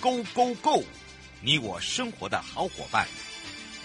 Go Go Go！你我生活的好伙伴，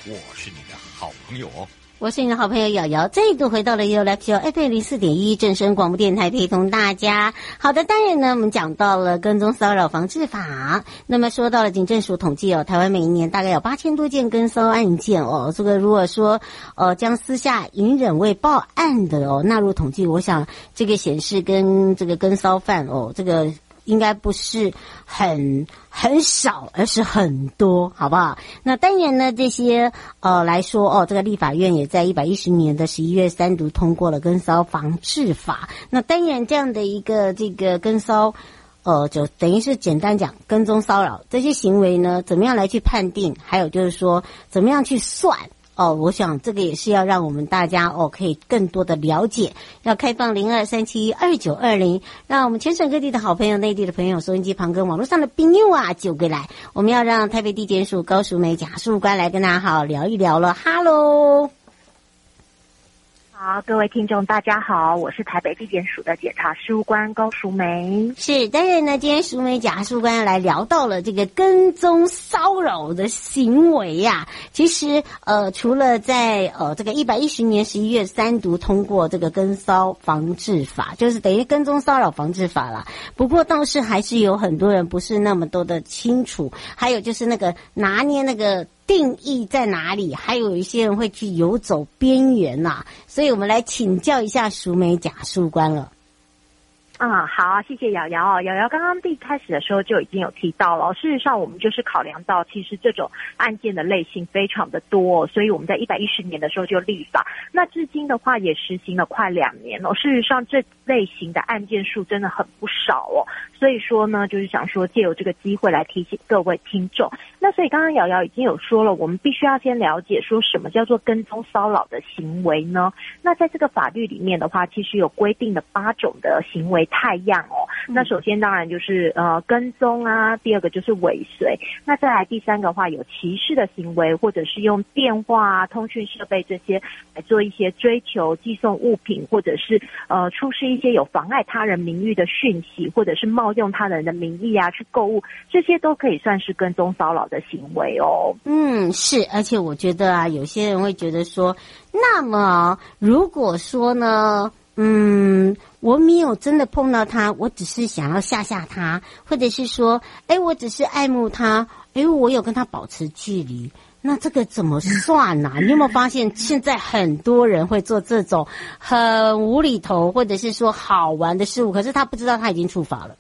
我是你的好朋友哦。我是你的好朋友瑶瑶，再度回到了 You Live Show FM 零四点一正声广播电台，陪同大家。好的，当然呢，我们讲到了跟踪骚扰防治法。那么说到了警政署统计哦，台湾每一年大概有八千多件跟骚案件哦。这个如果说呃将私下隐忍未报案的哦纳入统计，我想这个显示跟这个跟骚犯哦这个。应该不是很很少，而是很多，好不好？那当然呢，这些呃来说哦，这个立法院也在一百一十年的十一月三读通过了跟骚防治法。那当然这样的一个这个跟骚，呃，就等于是简单讲跟踪骚扰这些行为呢，怎么样来去判定？还有就是说，怎么样去算？哦，我想这个也是要让我们大家哦可以更多的了解，要开放零二三七二九二零，让我们全省各地的好朋友、内地的朋友、收音机旁跟网络上的朋友啊，就过来，我们要让台北地检署高淑美检察官来跟大家好好聊一聊了。Hello。好，各位听众，大家好，我是台北地检署的检察事务官高淑梅。是，当然呢，今天淑梅检察事务官来聊到了这个跟踪骚扰的行为呀、其实，呃，除了在呃这个一百一十年十一月三读通过这个跟骚防治法，就是等于跟踪骚扰防治法啦。不过，倒是还是有很多人不是那么多的清楚，还有就是那个拿捏那个。定义在哪里？还有一些人会去游走边缘呐，所以我们来请教一下熟美假树官了。嗯，好，谢谢瑶瑶哦。瑶瑶刚刚一开始的时候就已经有提到了，事实上我们就是考量到，其实这种案件的类型非常的多，所以我们在一百一十年的时候就立法，那至今的话也实行了快两年了。事实上，这类型的案件数真的很不少哦。所以说呢，就是想说借由这个机会来提醒各位听众。那所以刚刚瑶瑶已经有说了，我们必须要先了解说什么叫做跟踪骚扰的行为呢？那在这个法律里面的话，其实有规定的八种的行为。太样哦，那首先当然就是呃跟踪啊，第二个就是尾随，那再来第三个的话有歧视的行为，或者是用电话啊、通讯设备这些来做一些追求、寄送物品，或者是呃出示一些有妨碍他人名誉的讯息，或者是冒用他人的名义啊去购物，这些都可以算是跟踪骚扰的行为哦。嗯，是，而且我觉得啊，有些人会觉得说，那么如果说呢？嗯，我没有真的碰到他，我只是想要吓吓他，或者是说，哎，我只是爱慕他，哎，我有跟他保持距离，那这个怎么算呢、啊？你有没有发现，现在很多人会做这种很无厘头，或者是说好玩的事物，可是他不知道他已经触法了。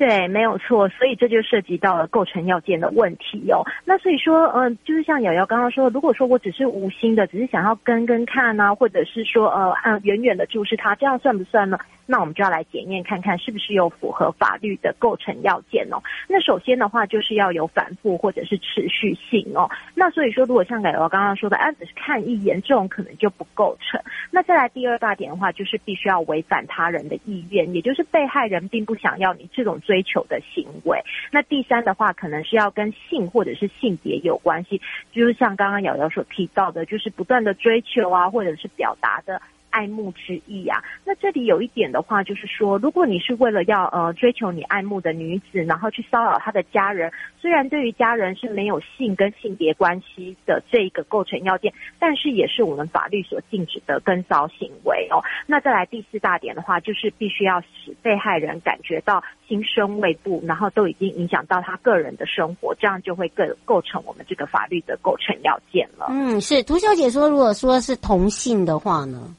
对，没有错，所以这就涉及到了构成要件的问题哦。那所以说，嗯、呃，就是像瑶瑶刚刚说，如果说我只是无心的，只是想要跟跟看啊，或者是说，呃，按远远的注视他，这样算不算呢？那我们就要来检验看看是不是有符合法律的构成要件哦。那首先的话，就是要有反复或者是持续性哦。那所以说，如果像瑶瑶刚刚说的，啊，只是看一眼，这种可能就不构成。那再来第二大点的话，就是必须要违反他人的意愿，也就是被害人并不想要你这种。追求的行为，那第三的话，可能是要跟性或者是性别有关系，就是像刚刚瑶瑶所提到的，就是不断的追求啊，或者是表达的。爱慕之意啊，那这里有一点的话，就是说，如果你是为了要呃追求你爱慕的女子，然后去骚扰她的家人，虽然对于家人是没有性跟性别关系的这一个构成要件，但是也是我们法律所禁止的跟骚行为哦。那再来第四大点的话，就是必须要使被害人感觉到心生畏怖，然后都已经影响到他个人的生活，这样就会更构成我们这个法律的构成要件了。嗯，是涂小姐说，如果说是同性的话呢？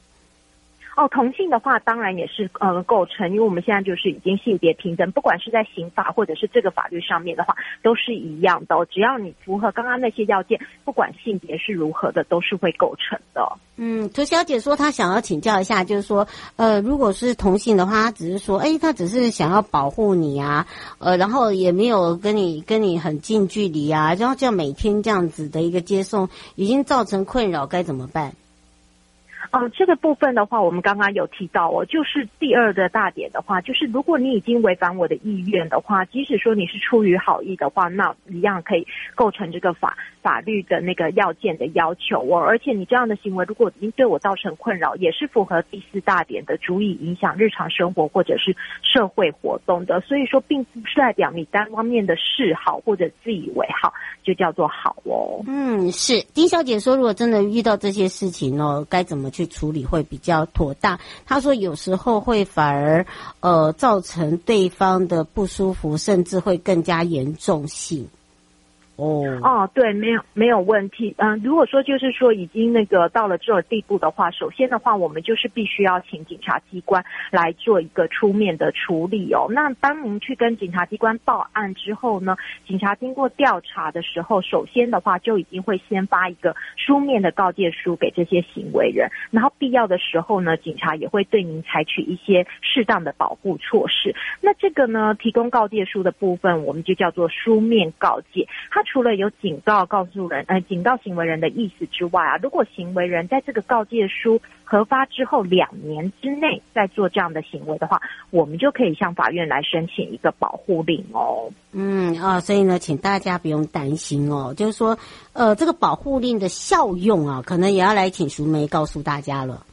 哦，同性的话当然也是呃构成，因为我们现在就是已经性别平等，不管是在刑法或者是这个法律上面的话，都是一样的哦。只要你符合刚刚那些要件，不管性别是如何的，都是会构成的。嗯，涂小姐说她想要请教一下，就是说，呃，如果是同性的话，她只是说，哎，她只是想要保护你啊，呃，然后也没有跟你跟你很近距离啊，然后就要每天这样子的一个接送，已经造成困扰，该怎么办？哦，这个部分的话，我们刚刚有提到哦，就是第二个大点的话，就是如果你已经违反我的意愿的话，即使说你是出于好意的话，那一样可以构成这个法法律的那个要件的要求哦。而且你这样的行为，如果已经对我造成困扰，也是符合第四大点的，足以影响日常生活或者是社会活动的。所以说，并不是代表你单方面的示好或者自以为好就叫做好哦。嗯，是丁小姐说，如果真的遇到这些事情哦，该怎么去处理会比较妥当。他说有时候会反而呃造成对方的不舒服，甚至会更加严重性。哦哦，对，没有没有问题。嗯，如果说就是说已经那个到了这种地步的话，首先的话，我们就是必须要请警察机关来做一个出面的处理哦。那当您去跟警察机关报案之后呢，警察经过调查的时候，首先的话就已经会先发一个书面的告诫书给这些行为人，然后必要的时候呢，警察也会对您采取一些适当的保护措施。那这个呢，提供告诫书的部分，我们就叫做书面告诫。它除了有警告告诉人，呃，警告行为人的意思之外啊，如果行为人在这个告诫书核发之后两年之内再做这样的行为的话，我们就可以向法院来申请一个保护令哦。嗯啊，所以呢，请大家不用担心哦，就是说，呃，这个保护令的效用啊，可能也要来请淑梅告诉大家了。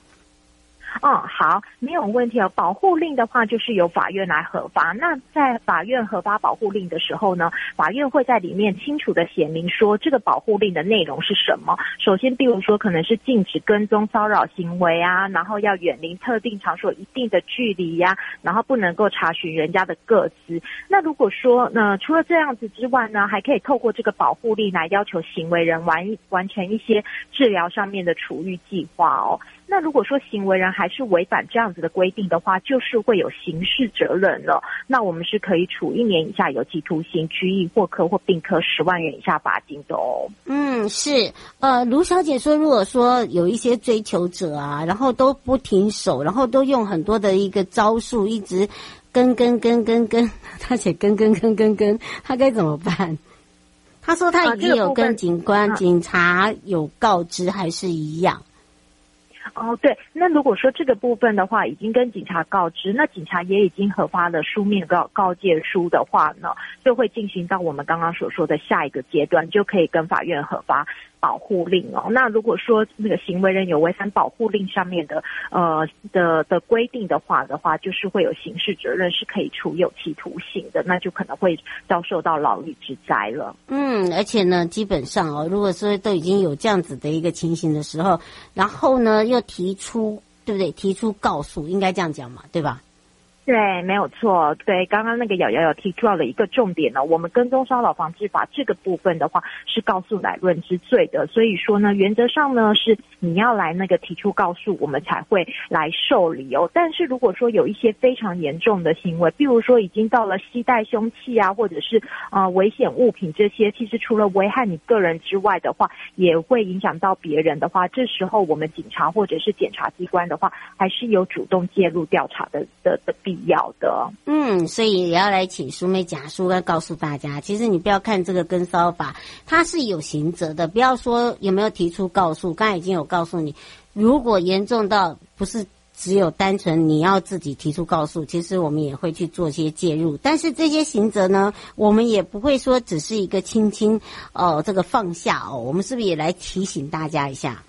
哦，好，没有问题哦。保护令的话，就是由法院来核发。那在法院核发保护令的时候呢，法院会在里面清楚的写明说，这个保护令的内容是什么。首先，比如说，可能是禁止跟踪骚扰行为啊，然后要远离特定场所一定的距离呀、然后不能够查询人家的个资。那如果说，呢，除了这样子之外呢，还可以透过这个保护令来要求行为人完完成一些治疗上面的处遇计划哦。那如果说行为人还是违反这样子的规定的话，就是会有刑事责任了。那我们是可以处一年以下有期徒刑、拘役或科或并科十万元以下罚金的哦。嗯，是。呃，卢小姐说，如果说有一些追求者啊，然后都不停手，然后都用很多的一个招数，一直跟跟跟跟跟，他写跟跟跟跟跟，他该怎么办？他说他已经有跟警官、警察有告知，还是一样。哦，对，那如果说这个部分的话，已经跟警察告知，那警察也已经核发了书面告告诫书的话呢，就会进行到我们刚刚所说的下一个阶段，就可以跟法院核发。保护令哦，那如果说那个行为人有违反保护令上面的呃的的规定的话的话，就是会有刑事责任，是可以处有期徒刑的，那就可能会遭受到牢狱之灾了。嗯，而且呢，基本上哦，如果说都已经有这样子的一个情形的时候，然后呢又提出，对不对？提出告诉，应该这样讲嘛，对吧？对，没有错。对，刚刚那个瑶瑶有提出到了一个重点呢。我们跟踪骚扰防治法这个部分的话，是告诉乃论之罪的。所以说呢，原则上呢，是你要来那个提出告诉，我们才会来受理哦。但是如果说有一些非常严重的行为，比如说已经到了携带凶器啊，或者是啊、危险物品这些，其实除了危害你个人之外的话，也会影响到别人的话，这时候我们警察或者是检察机关的话，还是有主动介入调查的的的必要的，嗯，所以也要来请淑梅讲书来告诉大家，其实你不要看这个跟骚法，它是有刑责的。不要说有没有提出告诉，刚才已经有告诉你，如果严重到不是只有单纯你要自己提出告诉，其实我们也会去做些介入。但是这些刑责呢，我们也不会说只是一个轻轻哦这个放下哦，我们是不是也来提醒大家一下？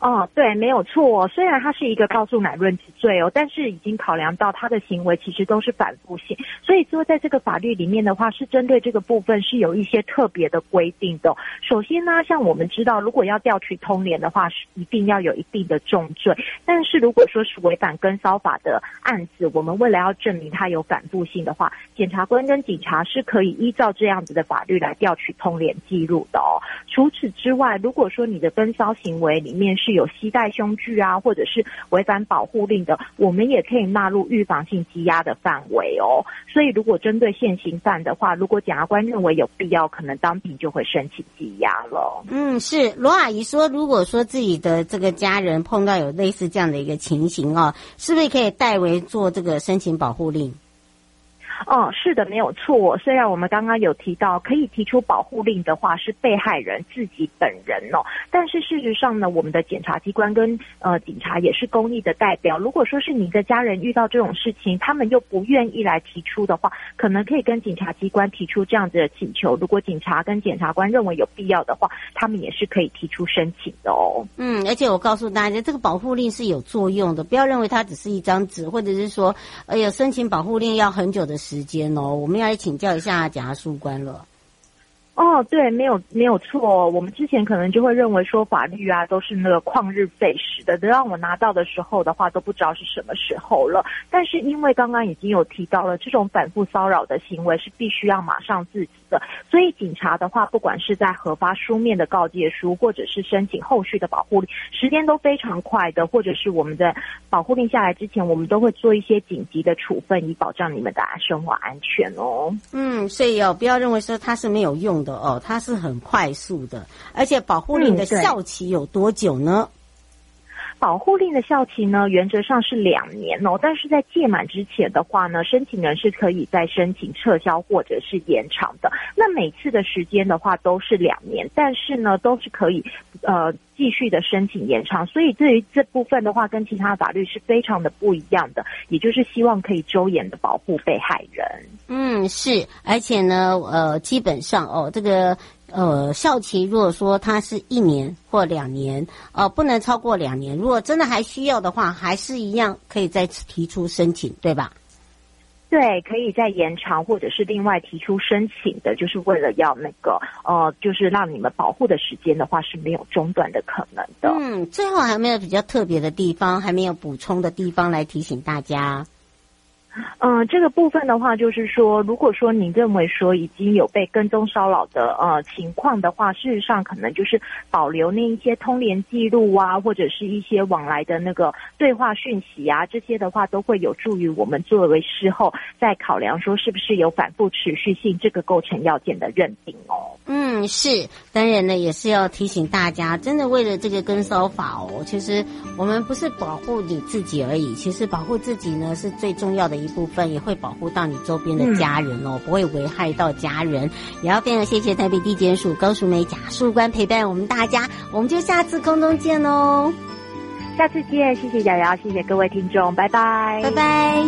哦，对，没有错。虽然他是一个告诉乃论之罪哦，但是已经考量到他的行为其实都是反复性，所以说在这个法律里面的话，是针对这个部分是有一些特别的规定的。首先呢，像我们知道，如果要调取通联的话，是一定要有一定的重罪。但是如果说是违反跟骚法的案子，我们为了要证明他有反复性的话，检察官跟警察是可以依照这样子的法律来调取通联记录的哦。除此之外，如果说你的跟骚行为里面是有携带凶具啊，或者是违反保护令的，我们也可以纳入预防性羁押的范围哦。所以，如果针对现行犯的话，如果检察官认为有必要，可能当庭就会申请羁押了。嗯，是罗阿姨说，如果说自己的这个家人碰到有类似这样的一个情形哦，是不是可以代为做这个申请保护令？哦，是的，没有错。虽然我们刚刚有提到可以提出保护令的话是被害人自己本人哦，但是事实上呢，我们的检察机关跟呃警察也是公益的代表。如果说是你的家人遇到这种事情，他们又不愿意来提出的话，可能可以跟警察机关提出这样子的请求。如果警察跟检察官认为有必要的话，他们也是可以提出申请的哦。嗯，而且我告诉大家，这个保护令是有作用的，不要认为它只是一张纸，或者是说，哎呀，申请保护令要很久的时。时间哦，我们要来请教一下检察官了。哦，对，没有没有错。我们之前可能就会认为说法律啊都是那个旷日费时的，等到我拿到的时候的话都不知道是什么时候了。但是因为刚刚已经有提到了，这种反复骚扰的行为是必须要马上制止的，所以警察的话，不管是在核发书面的告诫书，或者是申请后续的保护令，时间都非常快的。或者是我们的保护令下来之前，我们都会做一些紧急的处分，以保障你们的生活安全哦。嗯，所以哦，不要认为说它是没有用的。哦，它是很快速的，而且保护你的效期有多久呢？嗯，保护令的效期呢，原则上是两年哦，但是在届满之前的话呢，申请人是可以再申请撤销或者是延长的。那每次的时间的话都是两年，但是呢，都是可以呃。继续的申请延长，所以对于这部分的话，跟其他法律是非常的不一样的，也就是希望可以周延的保护被害人。嗯，是，而且呢，呃，基本上哦，这个呃效期如果说它是一年或两年，呃，不能超过两年。如果真的还需要的话，还是一样可以再次提出申请，对吧？对，可以再延长，或者是另外提出申请的，就是为了要那个呃，就是让你们保护的时间的话是没有中断的可能的。嗯，最后还没有比较特别的地方，还没有补充的地方来提醒大家。嗯、这个部分的话，就是说，如果说你认为说已经有被跟踪骚扰的呃情况的话，事实上可能就是保留那一些通联记录啊，或者是一些往来的那个对话讯息啊，这些的话都会有助于我们作为事后再考量说是不是有反复持续性这个构成要件的认定哦。嗯，是，当然呢，也是要提醒大家，真的为了这个跟骚法哦，其实我们不是保护你自己而已，其实保护自己呢是最重要的一部分，也会保护到你周边的家人哦，嗯、不会危害到家人。也要非常谢谢台北地检署高淑梅检察官陪伴我们大家，我们就下次空中见喽，下次见，谢谢瑶瑶，谢谢各位听众，拜拜，拜拜。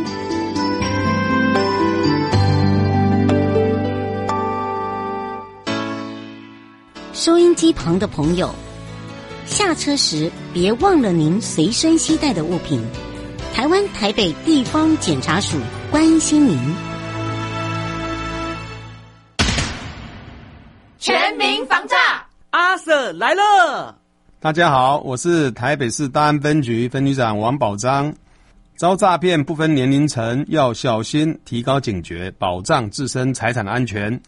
收音机旁的朋友，下车时别忘了您随身携带的物品。台湾台北地方检察署关心您。全民防诈，阿 Sir 来了。大家好，我是台北市大安分局分局长王宝章。遭诈骗不分年龄层，要小心，提高警觉，保障自身财产安全。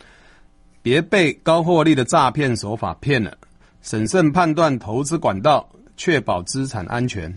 别被高获利的诈骗手法骗了，审慎判断投资管道，确保资产安全。